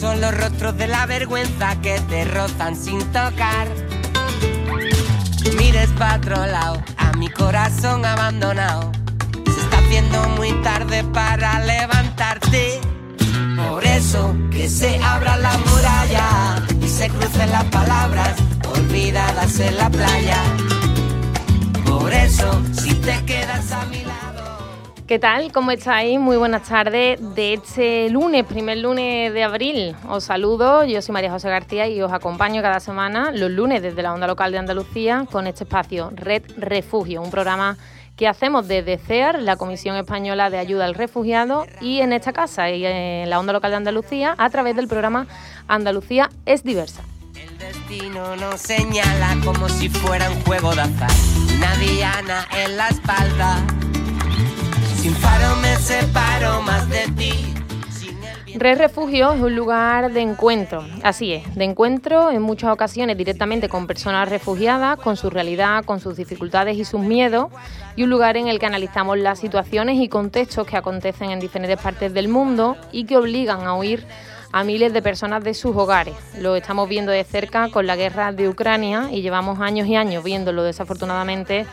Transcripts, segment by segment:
son los rostros de la vergüenza que te rozan sin tocar. Mires para otro lado, a mi corazón abandonado. Se está haciendo muy tarde para levantarte. Por eso que se abra la muralla y se crucen las palabras olvidadas en la playa. Por eso, si te quedas a mi lado. ¿Qué tal? ¿Cómo estáis? Muy buenas tardes de este lunes, primer lunes de abril. Os saludo, yo soy María José García y os acompaño cada semana los lunes desde la onda local de Andalucía con este espacio Red Refugio, un programa que hacemos desde CEAR, la Comisión Española de Ayuda al Refugiado, y en esta casa y en la onda local de Andalucía a través del programa Andalucía es diversa. El destino nos señala como si fuera un juego de azar. Una en la espalda. Sin faro me separo más de ti. Red Refugio es un lugar de encuentro, así es, de encuentro en muchas ocasiones directamente con personas refugiadas, con su realidad, con sus dificultades y sus miedos, y un lugar en el que analizamos las situaciones y contextos que acontecen en diferentes partes del mundo y que obligan a huir a miles de personas de sus hogares. Lo estamos viendo de cerca con la guerra de Ucrania y llevamos años y años viéndolo desafortunadamente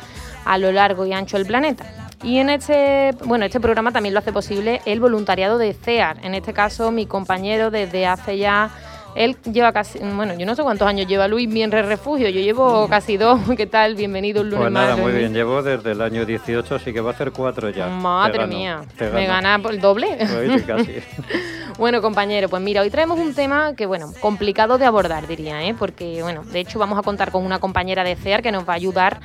a lo largo y ancho del planeta. Y en este, bueno, este programa también lo hace posible el voluntariado de CEAR. En este caso, mi compañero desde hace ya. Él lleva casi. Bueno, yo no sé cuántos años lleva Luis bien Red Refugio. Yo llevo casi dos. ¿Qué tal? Bienvenido un lunes Pues nada, más. muy bien. Llevo desde el año 18, así que va a hacer cuatro ya. Madre gano, mía. ¿Me gana el doble? Oye, casi. Bueno, compañero, pues mira, hoy traemos un tema que, bueno, complicado de abordar, diría, ¿eh? Porque, bueno, de hecho vamos a contar con una compañera de CEAR que nos va a ayudar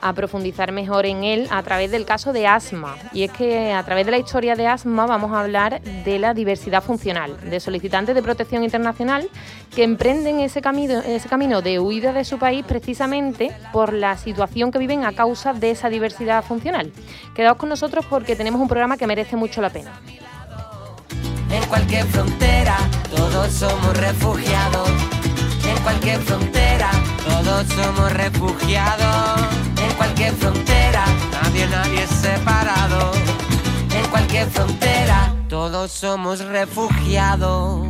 a profundizar mejor en él a través del caso de asma. Y es que a través de la historia de asma vamos a hablar de la diversidad funcional, de solicitantes de protección internacional que emprenden ese camino, ese camino de huida de su país precisamente por la situación que viven a causa de esa diversidad funcional. Quedaos con nosotros porque tenemos un programa que merece mucho la pena. En cualquier frontera, todos somos refugiados. En cualquier frontera, todos somos refugiados. En cualquier frontera, nadie, nadie es separado. En cualquier frontera, todos somos refugiados.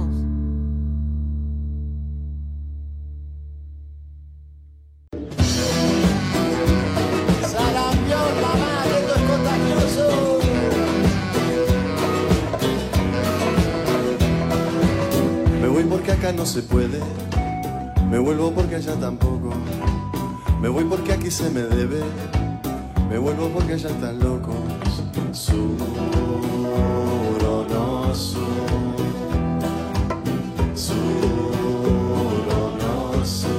Me voy porque acá no se puede. Me vuelvo porque allá tampoco. Aquí se me debe. Me vuelvo porque allá están locos. Sur o no sur. Sur o no sur.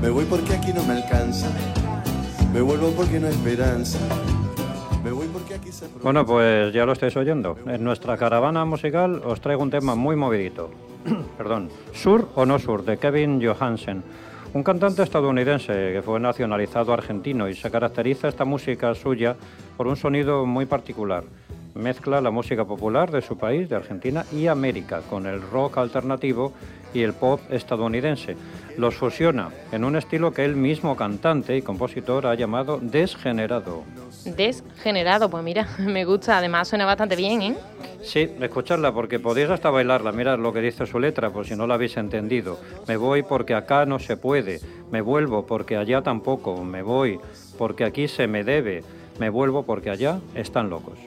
Me voy porque aquí no me alcanza. Me vuelvo porque no hay esperanza. Bueno, pues ya lo estáis oyendo. En nuestra caravana musical os traigo un tema muy movidito. Perdón. Sur o no sur, de Kevin Johansen. Un cantante estadounidense que fue nacionalizado argentino y se caracteriza esta música suya por un sonido muy particular. Mezcla la música popular de su país, de Argentina y América, con el rock alternativo y el pop estadounidense. Los fusiona en un estilo que él mismo cantante y compositor ha llamado desgenerado. Desgenerado, pues mira, me gusta, además suena bastante bien, ¿eh? Sí, escucharla porque podéis hasta bailarla. Mirad lo que dice su letra, por si no la habéis entendido. Me voy porque acá no se puede. Me vuelvo porque allá tampoco. Me voy porque aquí se me debe. Me vuelvo porque allá están locos.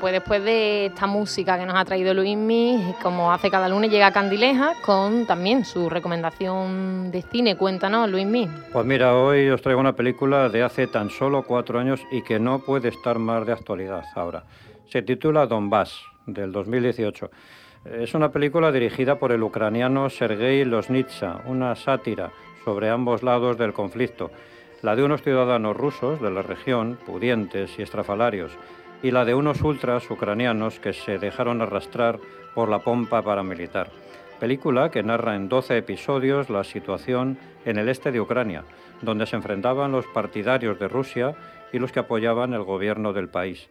Pues después de esta música que nos ha traído Luismi, como hace cada lunes, llega Candileja con también su recomendación de cine. Cuéntanos, Luismi. Pues mira, hoy os traigo una película de hace tan solo cuatro años y que no puede estar más de actualidad ahora. Se titula Donbass, del 2018. Es una película dirigida por el ucraniano Sergei Losnitsa, una sátira sobre ambos lados del conflicto, la de unos ciudadanos rusos de la región, pudientes y estrafalarios, y la de unos ultras ucranianos que se dejaron arrastrar por la pompa paramilitar. Película que narra en 12 episodios la situación en el este de Ucrania, donde se enfrentaban los partidarios de Rusia y los que apoyaban el gobierno del país.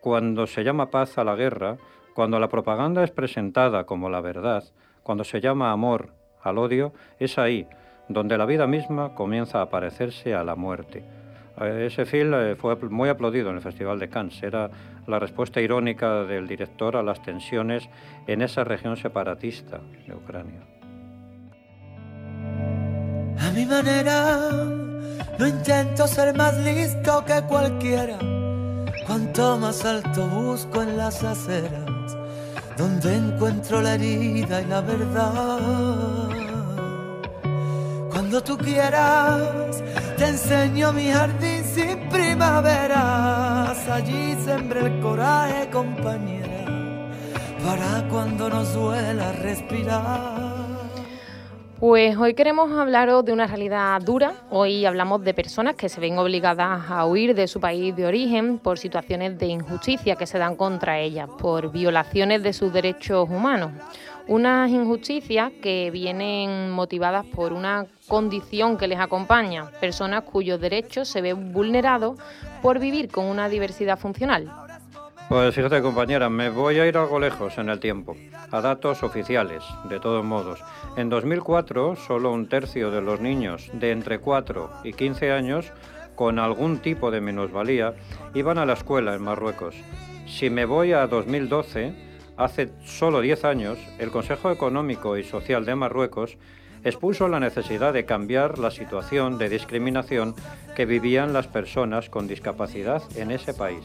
Cuando se llama paz a la guerra, cuando la propaganda es presentada como la verdad, cuando se llama amor al odio, es ahí donde la vida misma comienza a parecerse a la muerte. Eh, ese film eh, fue muy aplaudido en el Festival de Cannes. Era la respuesta irónica del director a las tensiones en esa región separatista de Ucrania. A mi manera, no intento ser más listo que cualquiera. Cuanto más alto busco en las aceras, donde encuentro la herida y la verdad. Cuando tú quieras, te enseño mi jardín sin primaveras. Allí sembré el coraje, compañera, para cuando nos duela respirar. Pues hoy queremos hablaros de una realidad dura. Hoy hablamos de personas que se ven obligadas a huir de su país de origen por situaciones de injusticia que se dan contra ellas, por violaciones de sus derechos humanos. Unas injusticias que vienen motivadas por una condición que les acompaña, personas cuyos derechos se ven vulnerados por vivir con una diversidad funcional. Pues fíjate compañera, me voy a ir algo lejos en el tiempo, a datos oficiales, de todos modos. En 2004, solo un tercio de los niños de entre 4 y 15 años con algún tipo de minusvalía iban a la escuela en Marruecos. Si me voy a 2012, Hace solo 10 años, el Consejo Económico y Social de Marruecos expuso la necesidad de cambiar la situación de discriminación que vivían las personas con discapacidad en ese país.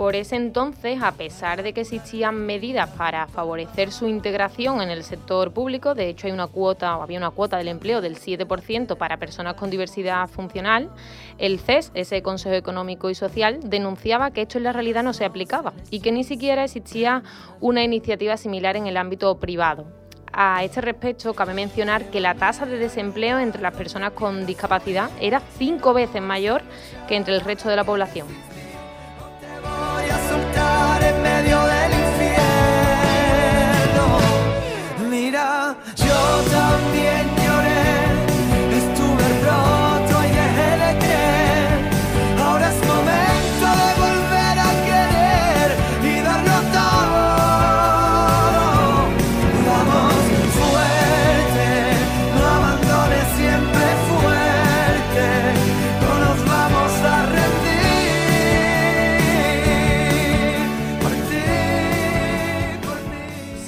Por ese entonces, a pesar de que existían medidas para favorecer su integración en el sector público, de hecho hay una cuota o había una cuota del empleo del 7% para personas con diversidad funcional, el CES, ese Consejo Económico y Social, denunciaba que esto en la realidad no se aplicaba y que ni siquiera existía una iniciativa similar en el ámbito privado. A este respecto, cabe mencionar que la tasa de desempleo entre las personas con discapacidad era cinco veces mayor que entre el resto de la población.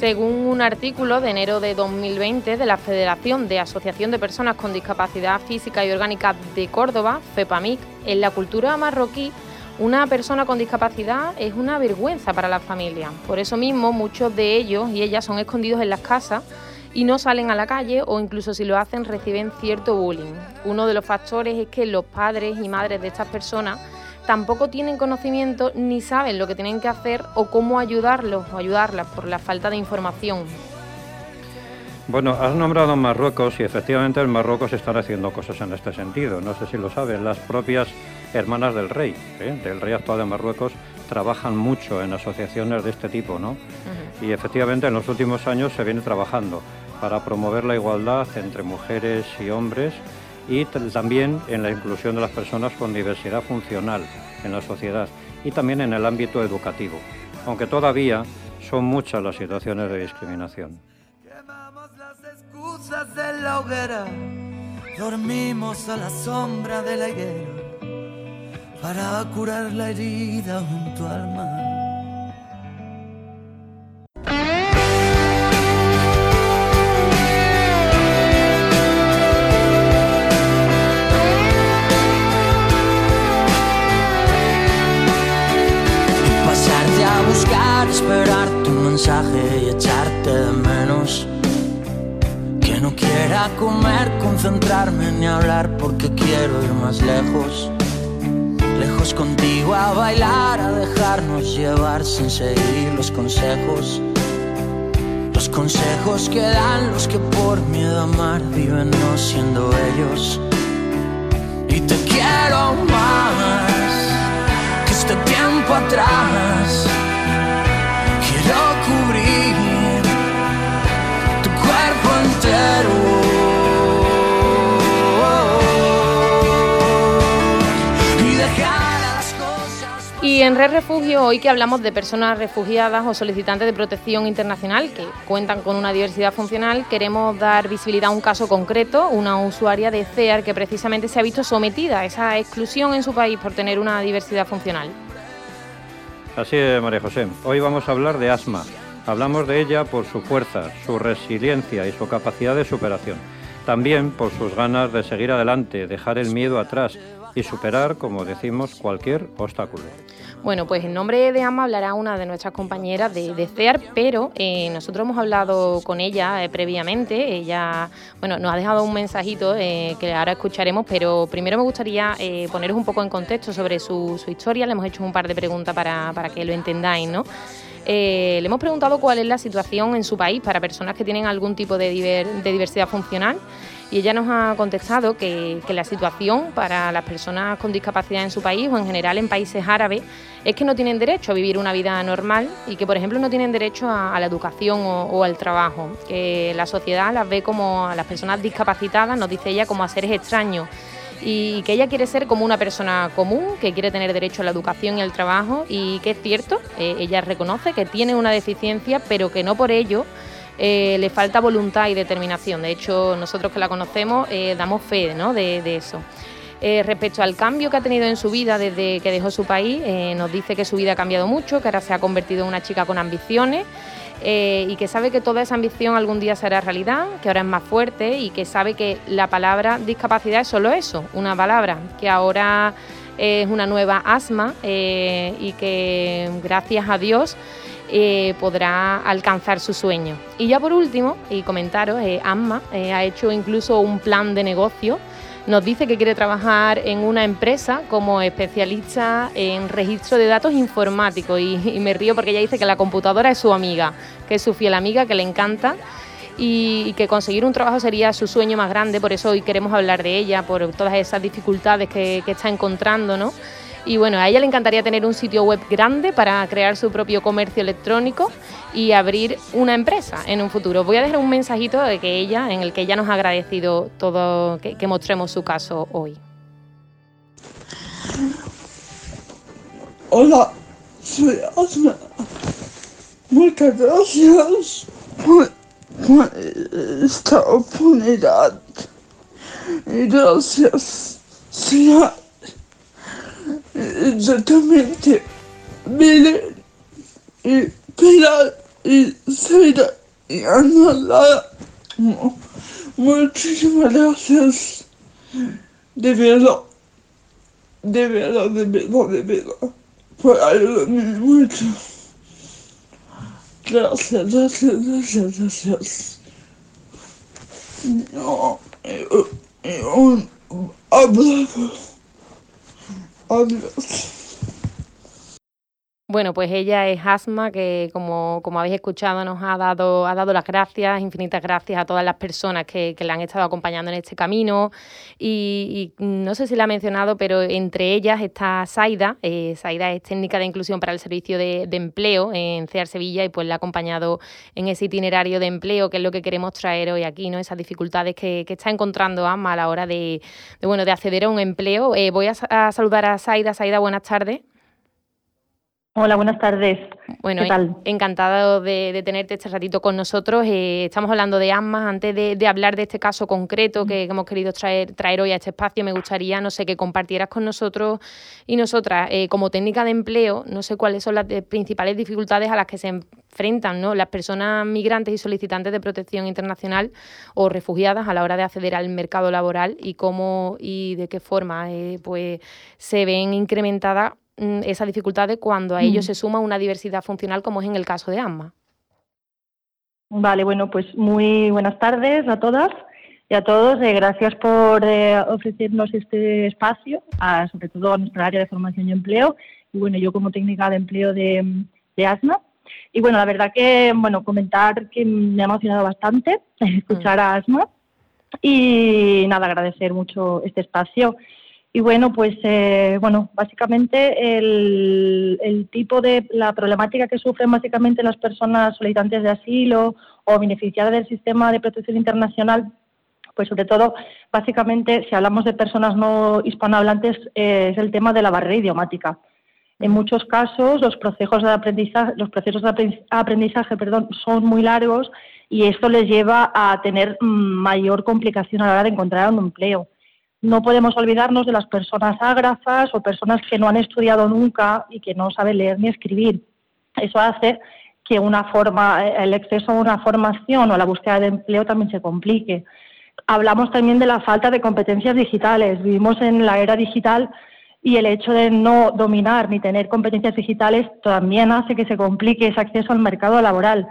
Según un artículo de enero de 2020 de la Federación de Asociación de Personas con Discapacidad Física y Orgánica de Córdoba, FEPAMIC, en la cultura marroquí, una persona con discapacidad es una vergüenza para la familia. Por eso mismo, muchos de ellos y ellas son escondidos en las casas y no salen a la calle o incluso si lo hacen reciben cierto bullying. Uno de los factores es que los padres y madres de estas personas tampoco tienen conocimiento ni saben lo que tienen que hacer o cómo ayudarlos o ayudarlas por la falta de información. Bueno, has nombrado Marruecos y efectivamente en Marruecos están haciendo cosas en este sentido. No sé si lo saben, las propias hermanas del rey, ¿eh? del rey actual de Marruecos, trabajan mucho en asociaciones de este tipo, ¿no? Y efectivamente en los últimos años se viene trabajando para promover la igualdad entre mujeres y hombres y también en la inclusión de las personas con diversidad funcional en la sociedad y también en el ámbito educativo, aunque todavía son muchas las situaciones de discriminación. A comer, concentrarme ni hablar porque quiero ir más lejos. Lejos contigo a bailar, a dejarnos llevar sin seguir los consejos. Los consejos que dan los que por miedo a amar viven no siendo ellos. Y te quiero más que este tiempo atrás. Quiero cubrir tu cuerpo entero. En Red Refugio, hoy que hablamos de personas refugiadas o solicitantes de protección internacional que cuentan con una diversidad funcional, queremos dar visibilidad a un caso concreto, una usuaria de CEAR que precisamente se ha visto sometida a esa exclusión en su país por tener una diversidad funcional. Así es, María José. Hoy vamos a hablar de asma. Hablamos de ella por su fuerza, su resiliencia y su capacidad de superación. También por sus ganas de seguir adelante, dejar el miedo atrás y superar, como decimos, cualquier obstáculo. Bueno, pues en nombre de AMA hablará una de nuestras compañeras de, CEAR, pero eh, nosotros hemos hablado con ella eh, previamente. Ella, bueno, nos ha dejado un mensajito eh, que ahora escucharemos, pero primero me gustaría poneros un poco en contexto sobre su, historia. Le hemos hecho un par de preguntas para, que lo entendáis, ¿no? le hemos preguntado cuál es la situación en su país para personas que tienen algún tipo de diversidad funcional y ella nos ha contestado que, la situación para las personas con discapacidad en su país o en general en países árabes es que no tienen derecho a vivir una vida normal y que, por ejemplo, no tienen derecho a, la educación o, al trabajo, que la sociedad las ve como a las personas discapacitadas, nos dice ella, como a seres extraños y que ella quiere ser como una persona común, que quiere tener derecho a la educación y al trabajo y que es cierto, eh, ella reconoce que tiene una deficiencia, pero que no por ello eh, le falta voluntad y determinación. De hecho, nosotros que la conocemos eh, damos fe de, eso. Eh, respecto al cambio que ha tenido en su vida desde que dejó su país, nos dice que su vida ha cambiado mucho, que ahora se ha convertido en una chica con ambiciones y que sabe que toda esa ambición algún día será realidad, que ahora es más fuerte y que sabe que la palabra discapacidad es solo eso, una palabra, que ahora es una nueva asma y que gracias a Dios eh, podrá alcanzar su sueño. Y ya por último, y comentaros, eh, eh, ha hecho incluso un plan de negocio. Nos dice que quiere trabajar en una empresa como especialista en registro de datos informáticos. Y, me río porque ella dice que la computadora es su amiga, que es su fiel amiga, que le encanta. Y, que conseguir un trabajo sería su sueño más grande, por eso hoy queremos hablar de ella, por todas esas dificultades que, que está encontrando, ¿no? Y bueno, a ella le encantaría tener un sitio web grande para crear su propio comercio electrónico y abrir una empresa en un futuro. Voy a dejar un mensajito de que ella, en el que ella nos ha agradecido todo, que, mostremos su caso hoy. Hola, soy Asma. Muchas gracias por, esta oportunidad. Gracias, señor esattamente bene e Pilar e Saida y Ana muchísimas gracias. De verdad de verdad de verdad de verdad. Por ayudarme mucho. Gracias gracias gracias gracias. No, un abrazo Adios. Bueno, pues ella es Asma, que como, como habéis escuchado nos ha dado, ha dado las gracias, infinitas gracias a todas las personas que, que le han estado acompañando en este camino. Y, no sé si la ha mencionado, pero entre ellas está Saida. Eh, Saida es técnica de inclusión para el servicio de, empleo en CEAR Sevilla y pues la ha acompañado en ese itinerario de empleo, que es lo que queremos traer hoy aquí, ¿no? Esas dificultades que, está encontrando Asma a la hora de, bueno, de acceder a un empleo. Eh, voy a, a saludar a Saida. Saida, buenas tardes. Hola, buenas tardes. Bueno, encantado de, tenerte este ratito con nosotros. Eh, estamos hablando de AMMA. Antes de, hablar de este caso concreto que, hemos querido traer, traer hoy a este espacio, me gustaría, no sé, que compartieras con nosotros y nosotras, eh, como técnica de empleo, no sé cuáles son las principales dificultades a las que se enfrentan ¿no? las personas migrantes y solicitantes de protección internacional o refugiadas a la hora de acceder al mercado laboral y cómo y de qué forma eh, pues, se ven incrementadas Mm, esa dificultad cuando a ello mm. se suma una diversidad funcional como es en el caso de AMMA. Vale, bueno, pues muy buenas tardes a todas. y a todos. Eh, gracias por eh, ofrecernos este espacio, sobre todo a nuestra área de formación y empleo. Y bueno, yo como técnica de empleo de, de ASMA. Y bueno, la verdad que, bueno, comentar que me ha emocionado bastante escuchar a ASMA. Y nada, agradecer mucho este espacio. Y bueno, pues eh, bueno, básicamente el, el, tipo de la problemática que sufren básicamente las personas solicitantes de asilo o beneficiadas del sistema de protección internacional, pues sobre todo, básicamente, si hablamos de personas no hispanohablantes, eh, es el tema de la barrera idiomática. En muchos casos, los procesos de aprendizaje, los procesos de aprendizaje, perdón, son muy largos y esto les lleva a tener mm, mayor complicación a la hora de encontrar un empleo no podemos olvidarnos de las personas ágrafas o personas que no han estudiado nunca y que no saben leer ni escribir. Eso hace que una forma, el exceso a una formación o la búsqueda de empleo también se complique. Hablamos también de la falta de competencias digitales. Vivimos en la era digital y el hecho de no dominar ni tener competencias digitales también hace que se complique ese acceso al mercado laboral.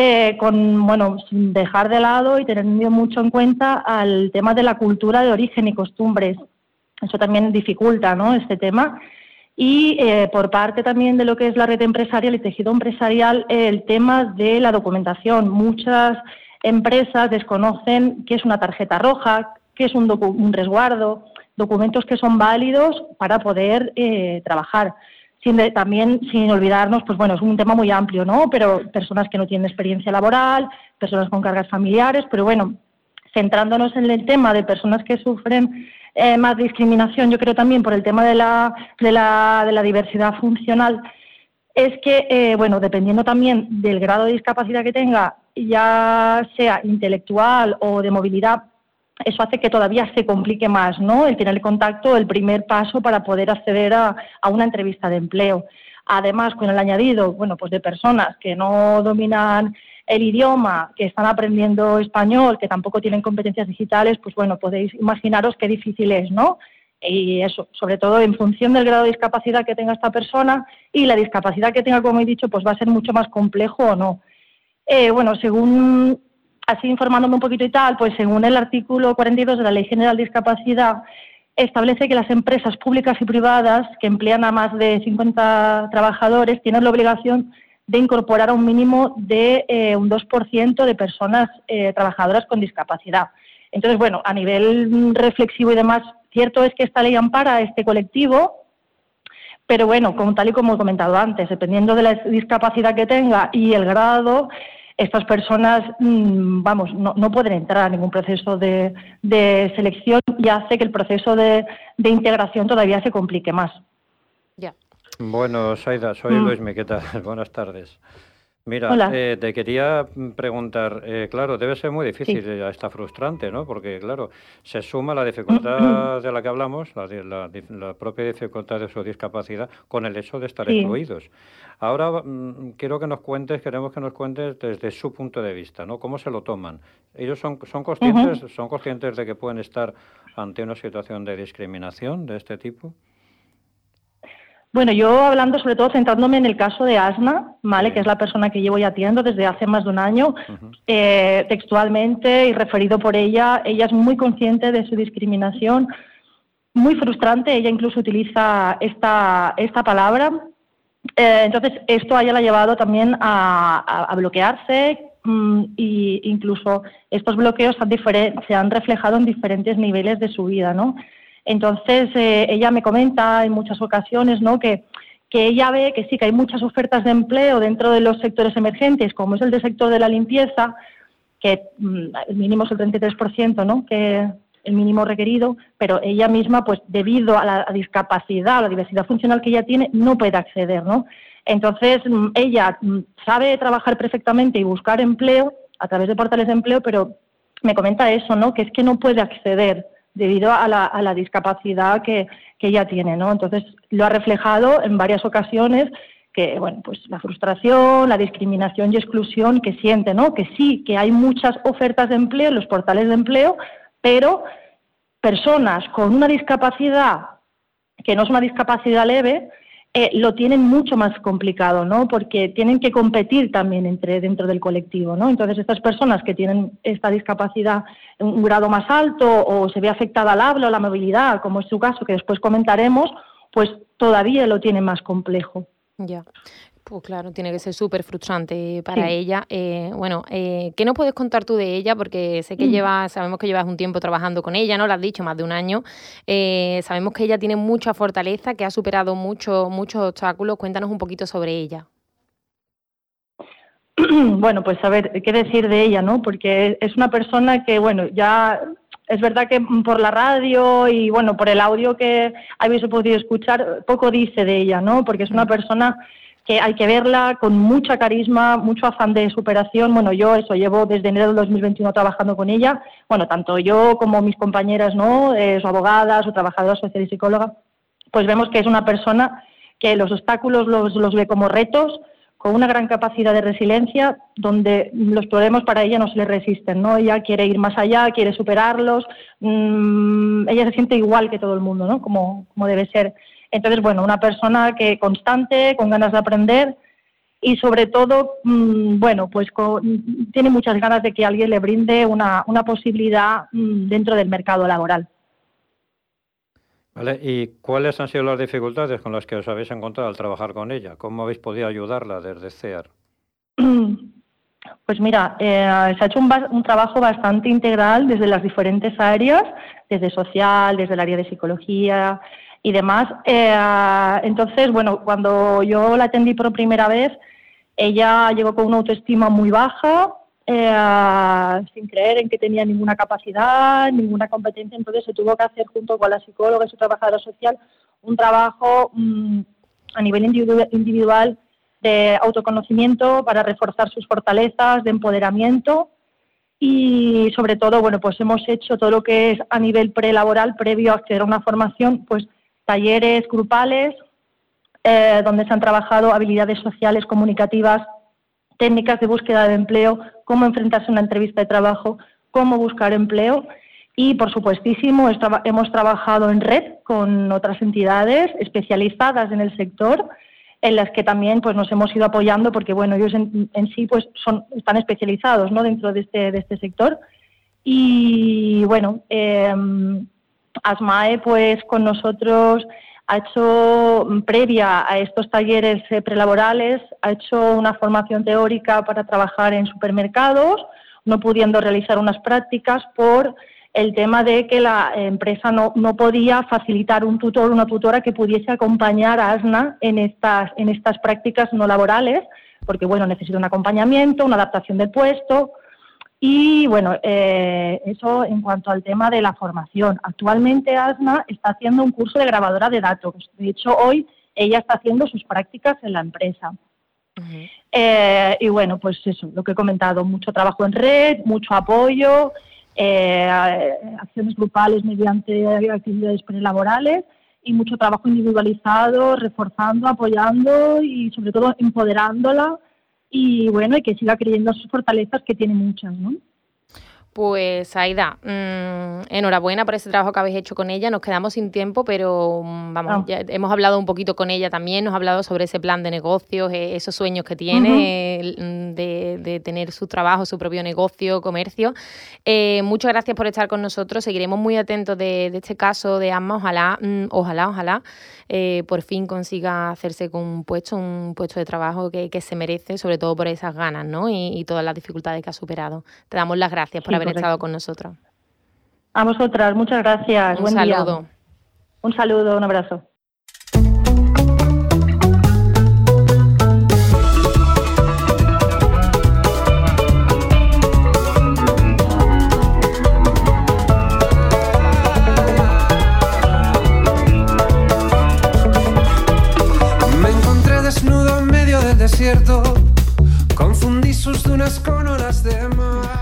Eh, con, bueno, sin dejar de lado y teniendo mucho en cuenta al tema de la cultura de origen y costumbres. Eso también dificulta ¿no? este tema. Y eh, por parte también de lo que es la red empresarial y tejido empresarial, el tema de la documentación. Muchas empresas desconocen qué es una tarjeta roja, qué es un, resguardo, documentos que son válidos para poder eh, trabajar sin también sin olvidarnos, pues bueno, es un tema muy amplio, ¿no? Pero personas que no tienen experiencia laboral, personas con cargas familiares, pero bueno, centrándonos en el tema de personas que sufren eh, más discriminación, yo creo también por el tema de la, de la, de la diversidad funcional, es que, eh, bueno, dependiendo también del grado de discapacidad que tenga, ya sea intelectual o de movilidad, eso hace que todavía se complique más, ¿no? El tener el contacto, el primer paso para poder acceder a, una entrevista de empleo. Además, con el añadido, bueno, pues de personas que no dominan el idioma, que están aprendiendo español, que tampoco tienen competencias digitales, pues bueno, podéis imaginaros qué difícil es, ¿no? Y eso, sobre todo en función del grado de discapacidad que tenga esta persona y la discapacidad que tenga, como he dicho, pues va a ser mucho más complejo o no. Eh, bueno, según así informándome un poquito y tal, pues según el artículo 42 de la Ley General de Discapacidad, establece que las empresas públicas y privadas que emplean a más de 50 trabajadores tienen la obligación de incorporar a un mínimo de eh, un 2% de personas eh, trabajadoras con discapacidad. Entonces, bueno, a nivel reflexivo y demás, cierto es que esta ley ampara a este colectivo, pero bueno, como tal y como he comentado antes, dependiendo de la discapacidad que tenga y el grado, estas personas, mm, vamos, no, no, pueden entrar a ningún proceso de, selección y hace que el proceso de, integración todavía se complique más. Ya. Bueno, Saida, soy mm. Luis Miqueta. Buenas tardes. Mira, eh, te quería preguntar, eh, claro, debe ser muy difícil, sí. está frustrante, ¿no? Porque, claro, se suma la dificultad de la que hablamos, la, la, propia dificultad de su discapacidad, con el hecho de estar excluidos. Ahora mm, quiero que nos cuentes, queremos que nos cuentes desde su punto de vista, ¿no? ¿Cómo se lo toman? ¿Ellos son, son, conscientes, son conscientes de que pueden estar ante una situación de discriminación de este tipo? Bueno, yo hablando sobre todo centrándome en el caso de Asna, ¿vale? que es la persona que llevo ya atiendo desde hace más de un año, eh, textualmente y referido por ella, ella es muy consciente de su discriminación, muy frustrante, ella incluso utiliza esta, esta palabra. Eh, entonces, esto a ella la ha llevado también a, bloquearse e incluso estos bloqueos se han reflejado en diferentes niveles de su vida, ¿no? Entonces, eh, ella me comenta en muchas ocasiones ¿no? que, que ella ve que sí, que hay muchas ofertas de empleo dentro de los sectores emergentes, como es el del sector de la limpieza, que mm, el mínimo es el 33%, ¿no? que el mínimo requerido, pero ella misma, pues debido a la discapacidad, a la diversidad funcional que ella tiene, no puede acceder, ¿no? Entonces, mm, ella mm, sabe trabajar perfectamente y buscar empleo a través de portales de empleo, pero me comenta eso, ¿no? Que es que no puede acceder debido a la, discapacidad que, ella tiene, ¿no? Entonces lo ha reflejado en varias ocasiones que, bueno, pues la frustración, la discriminación y exclusión que siente, ¿no? Que sí, que hay muchas ofertas de empleo en los portales de empleo, pero personas con una discapacidad que no es una discapacidad leve, eh, lo tienen mucho más complicado, ¿no? Porque tienen que competir también entre, dentro del colectivo, ¿no? Entonces, estas personas que tienen esta discapacidad en un grado más alto o se ve afectada al habla o la movilidad, como es su caso, que después comentaremos, pues todavía lo tienen más complejo. Ya. Pues claro, tiene que ser súper frustrante para ella. Eh, bueno, eh, ¿qué nos puedes contar tú de ella? Porque sé que mm. llevas, sabemos que llevas un tiempo trabajando con ella, ¿no? Lo has dicho, más de un año. Eh, sabemos que ella tiene mucha fortaleza, que ha superado mucho, muchos obstáculos. Cuéntanos un poquito sobre ella. Bueno, pues a ver, ¿qué decir de ella, no? Porque es una persona que, bueno, ya es verdad que por la radio y, bueno, por el audio que habéis podido escuchar, poco dice de ella, ¿no? Porque es una persona que hay que verla con mucha carisma, mucho afán de superación. Bueno, yo eso llevo desde enero del 2021 trabajando con ella. Bueno, tanto yo como mis compañeras, ¿no? Eh, su abogada, su trabajadora social y psicóloga, pues vemos que es una persona que los obstáculos los, los ve como retos, con una gran capacidad de resiliencia, donde los problemas para ella no se le resisten, ¿no? Ella quiere ir más allá, quiere superarlos, mm, ella se siente igual que todo el mundo, ¿no? Como, como debe ser. Entonces, bueno, una persona que constante, con ganas de aprender y sobre todo, mm, bueno, pues tiene muchas ganas de que alguien le brinde una, una posibilidad mm, dentro del mercado laboral. Vale, ¿y cuáles han sido las dificultades con las que os habéis encontrado al trabajar con ella? ¿Cómo habéis podido ayudarla desde CEAR? Pues mira, eh, se ha hecho un, un, trabajo bastante integral desde las diferentes áreas, desde social, desde el área de psicología, y demás. Eh, entonces, bueno, cuando yo la atendí por primera vez, ella llegó con una autoestima muy baja, eh, sin creer en que tenía ninguna capacidad, ninguna competencia, entonces se tuvo que hacer junto con la psicóloga y su trabajadora social un trabajo mm, a nivel individual de autoconocimiento para reforzar sus fortalezas, de empoderamiento y sobre todo, bueno, pues hemos hecho todo lo que es a nivel prelaboral, previo a acceder a una formación, pues talleres grupales eh, donde se han trabajado habilidades sociales, comunicativas, técnicas de búsqueda de empleo, cómo enfrentarse a una entrevista de trabajo, cómo buscar empleo. Y, por supuestísimo, hemos trabajado en red con otras entidades especializadas en el sector, en las que también pues, nos hemos ido apoyando, porque bueno, ellos en, sí pues, son, están especializados ¿no? dentro de este, de este sector. Y bueno, eh, ASMAE, pues con nosotros ha hecho, mm, previa a estos talleres eh, prelaborales, ha hecho una formación teórica para trabajar en supermercados, no pudiendo realizar unas prácticas por el tema de que la empresa no, no podía facilitar un tutor o una tutora que pudiese acompañar a ASNA en estas, en estas prácticas no laborales, porque bueno, necesita un acompañamiento, una adaptación del puesto, y bueno, eh, eso en cuanto al tema de la formación. Actualmente ASMA está haciendo un curso de grabadora de datos. De hecho, hoy ella está haciendo sus prácticas en la empresa. Eh, y bueno, pues eso, lo que he comentado, mucho trabajo en red, mucho apoyo, eh, acciones grupales mediante actividades prelaborales y mucho trabajo individualizado, reforzando, apoyando y sobre todo empoderándola y bueno, y que siga creyendo sus fortalezas, que tiene muchas, ¿no? Pues Aida, mmm, enhorabuena por ese trabajo que habéis hecho con ella. Nos quedamos sin tiempo, pero mm, vamos, ya hemos hablado un poquito con ella también, nos ha hablado sobre ese plan de negocios, eh, esos sueños que tiene mm, de, tener su trabajo, su propio negocio, comercio. Eh, muchas gracias por estar con nosotros. Seguiremos muy atentos de, este caso de Asma. Ojalá, mm, ojalá, ojalá eh, por fin consiga hacerse con un puesto, un puesto de trabajo que, se merece, sobre todo por esas ganas, ¿no? Y, todas las dificultades que ha superado. Te damos las gracias por haber estado con nosotros. A vosotras, muchas gracias. Un saludo. Un saludo, un abrazo. Me encontré desnudo en medio del desierto, confundí sus dunas con olas de mar.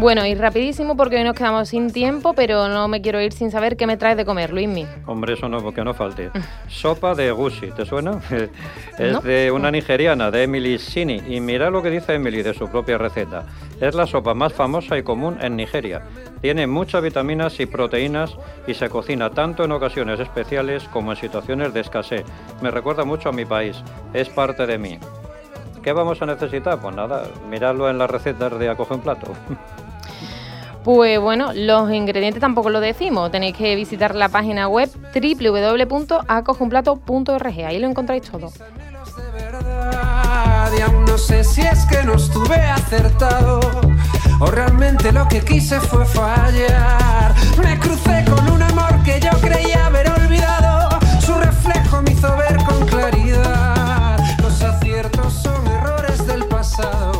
Bueno, y rapidísimo porque hoy nos quedamos sin tiempo, pero no me quiero ir sin saber qué me traes de comer, Luismi. Hombre, eso no, porque no falte. Sopa de gusi, ¿te suena? es No. de una nigeriana, de Emily Sini. Y mira lo que dice Emily de su propia receta. Es la sopa más famosa y común en Nigeria. Tiene muchas vitaminas y proteínas y se cocina tanto en ocasiones especiales como en situaciones de escasez. Me recuerda mucho a mi país. Es parte de mí. ¿Qué vamos a necesitar? Pues nada, mirarlo en las recetas de Acoge un Plato. Pues bueno, los ingredientes tampoco lo decimos. Tenéis que visitar la página web www.acojunplato.org. Ahí lo encontráis todo. y aún no sé si es que no estuve acertado o realmente lo que quise fue fallar. Me crucé con un amor que yo creía haber olvidado. Su reflejo me hizo ver con claridad. Los aciertos son errores del pasado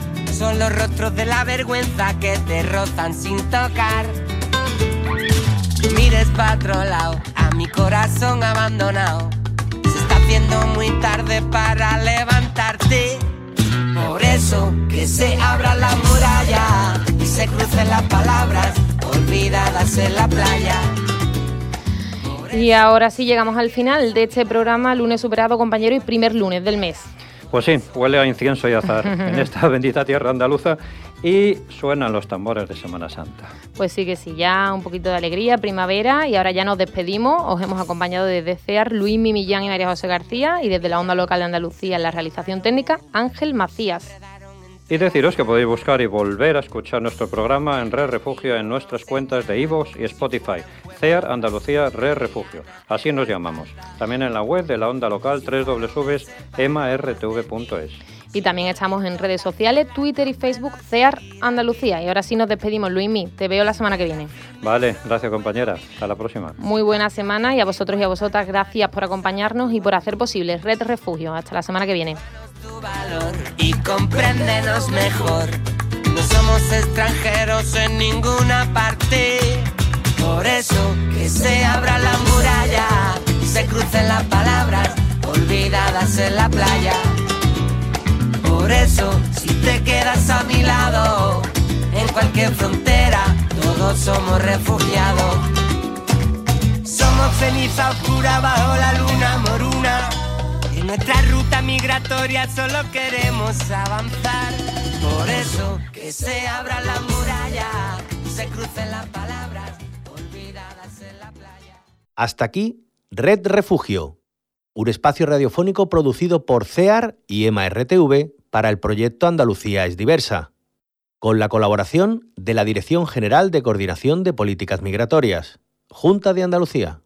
Son los rostros de la vergüenza que te rozan sin tocar. Mires para otro lado, a mi corazón abandonado. Se está haciendo muy tarde para levantarte. Por eso que se abra la muralla y se crucen las palabras olvidadas en la playa. Y ahora sí llegamos al final de este programa, lunes superado, compañero, y primer lunes del mes. Pues sí, huele a incienso y azar en esta bendita tierra andaluza y suenan los tambores de Semana Santa. Pues sí que sí, ya un poquito de alegría, primavera, y ahora ya nos despedimos. Os hemos acompañado desde CEAR Luis Mimillán y María José García, y desde la Onda Local de Andalucía en la realización técnica, Ángel Macías. Y deciros que podéis buscar y volver a escuchar nuestro programa en Red Refugio en nuestras cuentas de iVoox y Spotify. CEAR Andalucía Red Refugio. Así nos llamamos. También en la web de la onda local www.emartv.es. Y también estamos en redes sociales, Twitter y Facebook, CEAR Andalucía. Y ahora sí nos despedimos, Luismi. Te veo la semana que viene. Vale, gracias compañera. Hasta la próxima. Muy buena semana y a vosotros y a vosotras gracias por acompañarnos y por hacer posible Red Refugio. Hasta la semana que viene. Y compréndenos mejor. No somos extranjeros en ninguna parte. Por eso que se abra la muralla se crucen las palabras olvidadas en la playa. Por eso, si te quedas a mi lado, en cualquier frontera, todos somos refugiados. Somos ceniza oscura bajo la luna moruna. Nuestra ruta migratoria solo queremos avanzar. Por eso que se abra la muralla y se crucen las palabras olvidadas en la playa. Hasta aquí, Red Refugio, un espacio radiofónico producido por CEAR y EMA-RTV para el proyecto Andalucía es diversa, con la colaboración de la Dirección General de Coordinación de Políticas Migratorias, Junta de Andalucía.